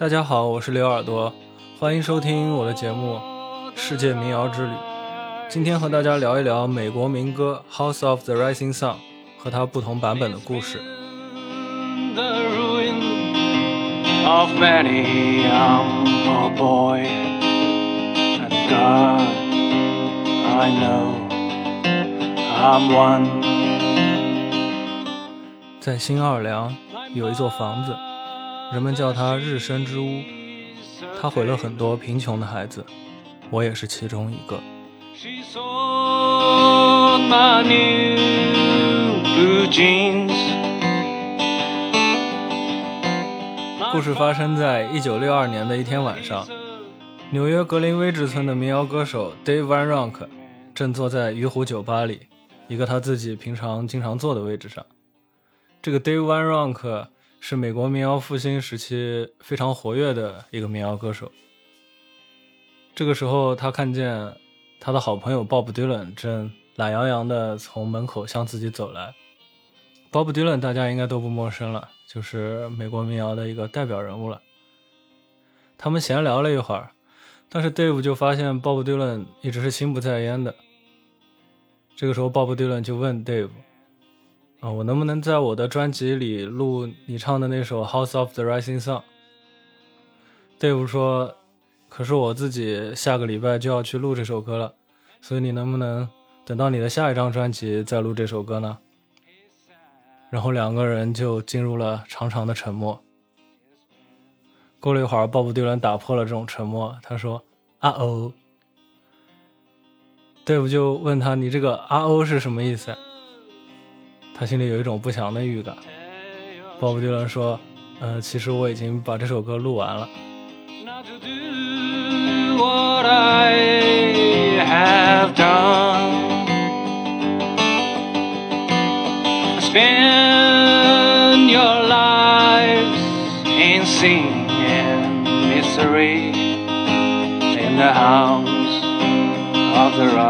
大家好，我是刘耳朵，欢迎收听我的节目《世界民谣之旅》。今天和大家聊一聊美国民歌《House of the Rising Sun》和它不同版本的故事。The ruin of many young poor boy. And God, I know I'm one. 在新奥尔良有一座房子，人们叫它“日升之屋”，它毁了很多贫穷的孩子，我也是其中一个。故事发生在1962年的一天晚上，纽约格林威治村的民谣歌手 Dave Van Ronk 正坐在鱼湖酒吧里，一个他自己平常经常坐的位置上。这个 Dave Van Ronk 是美国民谣复兴时期非常活跃的一个民谣歌手。这个时候，他看见他的好朋友 Bob Dylan 正懒洋洋地从门口向自己走来。Bob Dylan 大家应该都不陌生了，就是美国民谣的一个代表人物了。他们闲聊了一会儿，但是 Dave 就发现 Bob Dylan 一直是心不在焉的。这个时候，Bob Dylan 就问 Dave：“ 啊，我能不能在我的专辑里录你唱的那首《House of the Rising Sun》？”Dave 说：“可是我自己下个礼拜就要去录这首歌了，所以你能不能等到你的下一张专辑再录这首歌呢？”然后两个人就进入了长长的沉默。过了一会儿，鲍勃迪伦打破了这种沉默，他说：“啊哦。”队伍就问他：“你这个‘啊哦’是什么意思？”他心里有一种不祥的预感。鲍勃迪伦说：“呃，其实我已经把这首歌录完了。Not to do what I have done. Spend your lives in sin and misery in the house of the rising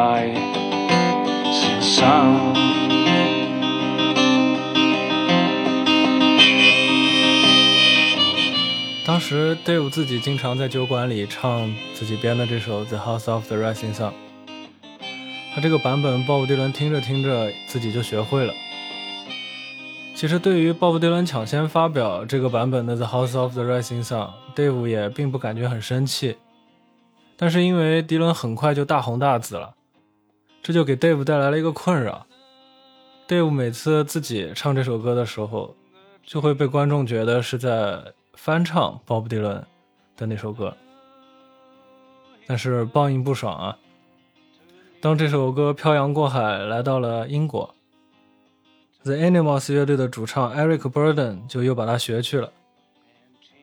时 Dave 自己经常在酒馆里唱自己编的这首《The House of the Rising Sun》，他这个版本，鲍勃迪伦听着听着自己就学会了。其实对于鲍勃迪伦抢先发表这个版本的《The House of the Rising Sun》，Dave 也并不感觉很生气，但是因为迪伦很快就大红大紫了，这就给 Dave 带来了一个困扰。Dave 每次自己唱这首歌的时候，就会被观众觉得是在翻唱鲍勃迪伦的那首歌，但是报应不爽啊！当这首歌漂洋过海来到了英国，The Animals 乐队的主唱 Eric Burden 就又把它学去了。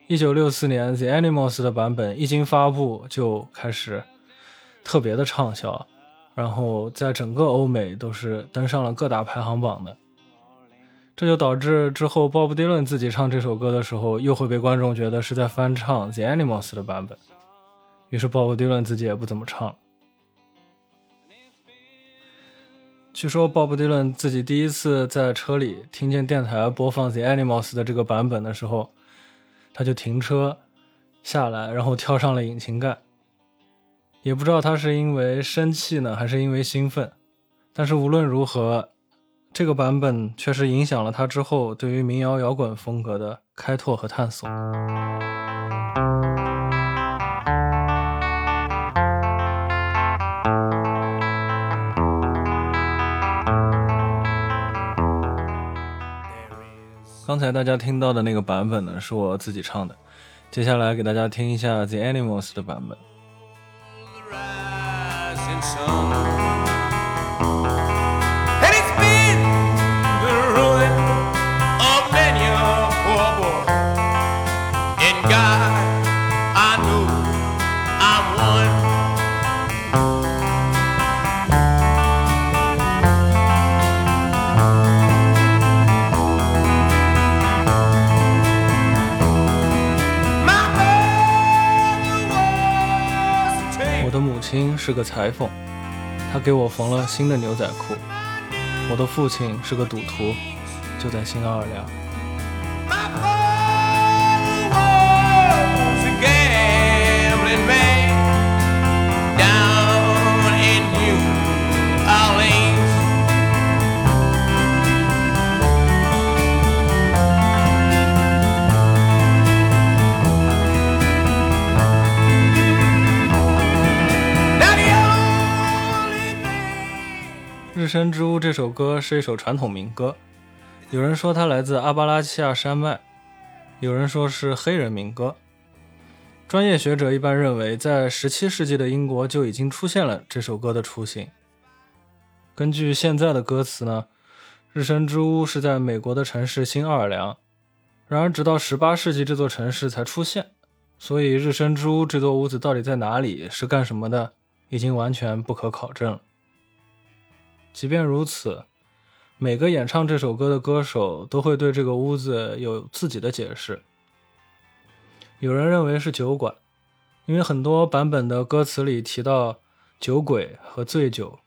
一九六四年，The Animals 的版本一经发布就开始特别的畅销，然后在整个欧美都是登上了各大排行榜的。这就导致之后鲍勃迪伦自己唱这首歌的时候，又会被观众觉得是在翻唱 The Animals 的版本，于是鲍勃迪伦自己也不怎么唱。据说鲍勃迪伦自己第一次在车里听见电台播放 The Animals 的这个版本的时候，他就停车下来，然后跳上了引擎盖。也不知道他是因为生气呢，还是因为兴奋，但是无论如何。这个版本确实影响了他之后对于民谣摇滚风格的开拓和探索。刚才大家听到的那个版本呢，是我自己唱的。接下来给大家听一下 The Animals 的版本。亲是个裁缝，她给我缝了新的牛仔裤。我的父亲是个赌徒，就在新奥尔良。《日升之屋》这首歌是一首传统民歌，有人说它来自阿巴拉契亚山脉，有人说是黑人民歌。专业学者一般认为，在17世纪的英国就已经出现了这首歌的雏形。根据现在的歌词呢，《日升之屋》是在美国的城市新奥尔良，然而直到18世纪这座城市才出现，所以《日升之屋》这座屋子到底在哪里，是干什么的，已经完全不可考证了。即便如此，每个演唱这首歌的歌手都会对这个屋子有自己的解释。有人认为是酒馆，因为很多版本的歌词里提到酒鬼和醉酒。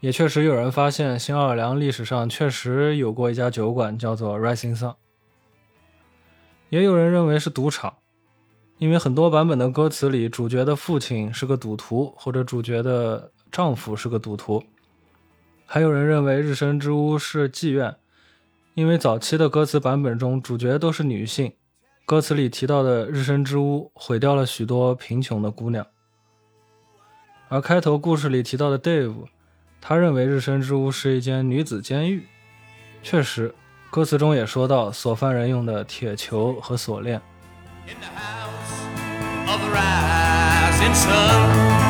也确实有人发现新奥尔良历史上确实有过一家酒馆，叫做 Rising Sun。也有人认为是赌场，因为很多版本的歌词里，主角的父亲是个赌徒，或者主角的丈夫是个赌徒。还有人认为日升之屋是妓院，因为早期的歌词版本中主角都是女性，歌词里提到的日升之屋毁掉了许多贫穷的姑娘。而开头故事里提到的 Dave，他认为日升之屋是一间女子监狱。确实，歌词中也说到所犯人用的铁球和锁链。in the house of the rising sun.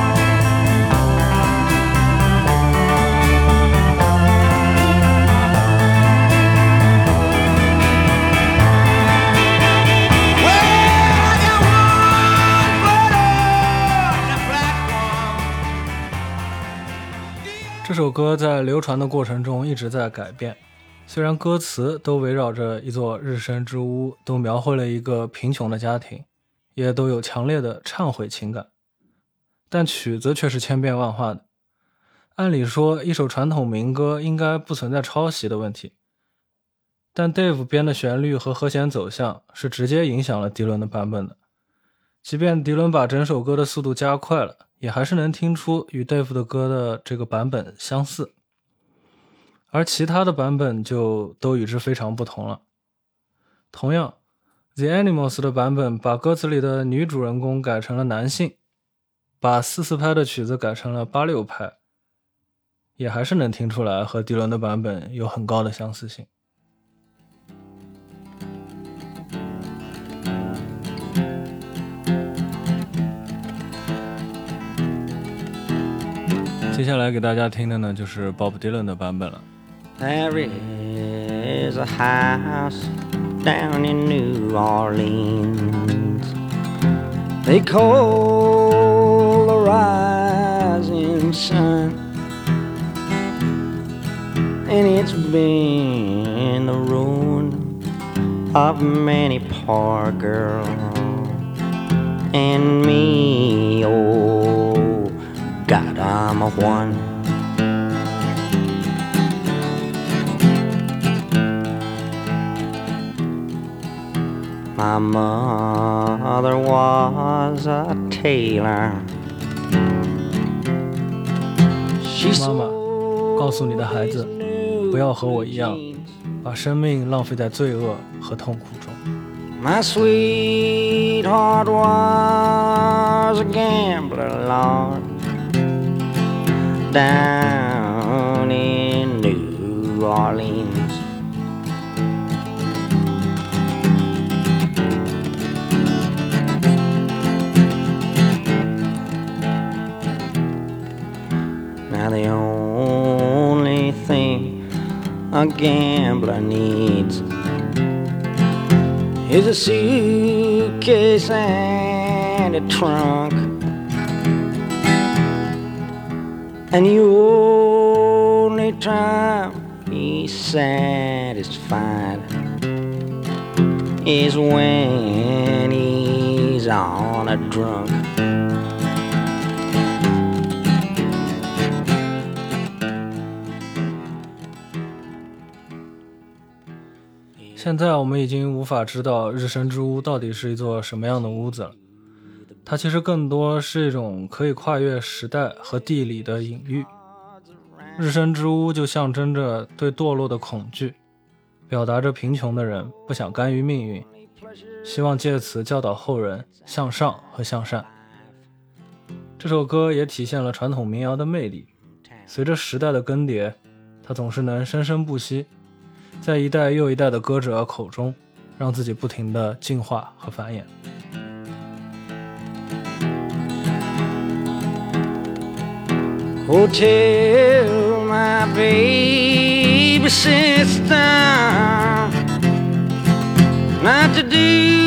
歌在流传的过程中一直在改变，虽然歌词都围绕着一座日升之屋，都描绘了一个贫穷的家庭，也都有强烈的忏悔情感，但曲子却是千变万化的。按理说，一首传统民歌应该不存在抄袭的问题，但 Dave 编的旋律和和弦走向是直接影响了迪伦的版本的。即便迪伦把整首歌的速度加快了，也还是能听出与 Dave 的歌的这个版本相似，而其他的版本就都与之非常不同了。同样，The Animals 的版本把歌词里的女主人公改成了男性，把四四拍的曲子改成了八六拍，也还是能听出来和迪伦的版本有很高的相似性。接下来给大家听的呢，就是 Bob Dylan 的版本了。 There is a house down in New Orleans. They call the rising sun. And it's been the ruin of many poor girls. And me, oh, God, I'm a one. My mother was a tailor. She 妈妈，告诉你的孩子，不要和我一样，把生命浪费在罪恶和痛苦中。 My sweetheart was a gambler, Lord, down in New Orleans. Now the only thing a gambler needs is a suitcase and a trunk. and you only time he satisfied is when he's on a drunk 现在我们已经无法知道日升之屋到底是一座什么样的屋子了它其实更多是一种可以跨越时代和地理的隐喻。日升之屋就象征着对堕落的恐惧，表达着贫穷的人不想甘于命运，希望借此教导后人向上和向善。这首歌也体现了传统民谣的魅力。随着时代的更迭，它总是能生生不息，在一代又一代的歌者口中，让自己不停地进化和繁衍。Oh, tell my baby sister. Not to do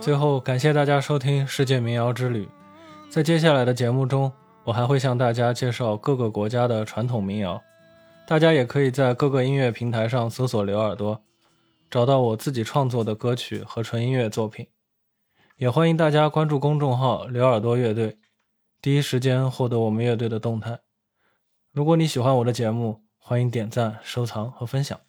最后，感谢大家收听《世界民谣之旅》。在接下来的节目中，我还会向大家介绍各个国家的传统民谣。大家也可以在各个音乐平台上搜索“刘耳朵”，找到我自己创作的歌曲和纯音乐作品。也欢迎大家关注公众号“刘耳朵乐队”，第一时间获得我们乐队的动态。如果你喜欢我的节目，欢迎点赞、收藏和分享。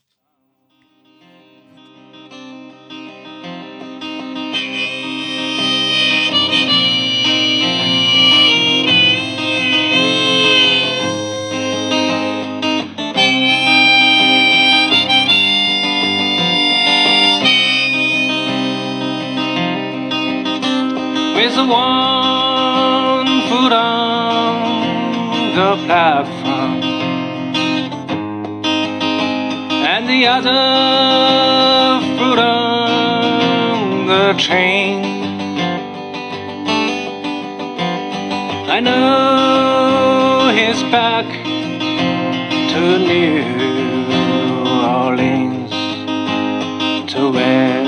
The platform and the other foot on the train. I know he's back to New Orleans to wear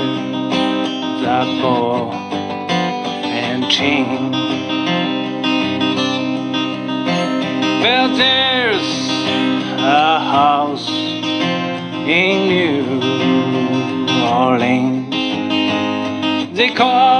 the ball and chain. Well, there's a house in New Orleans. They call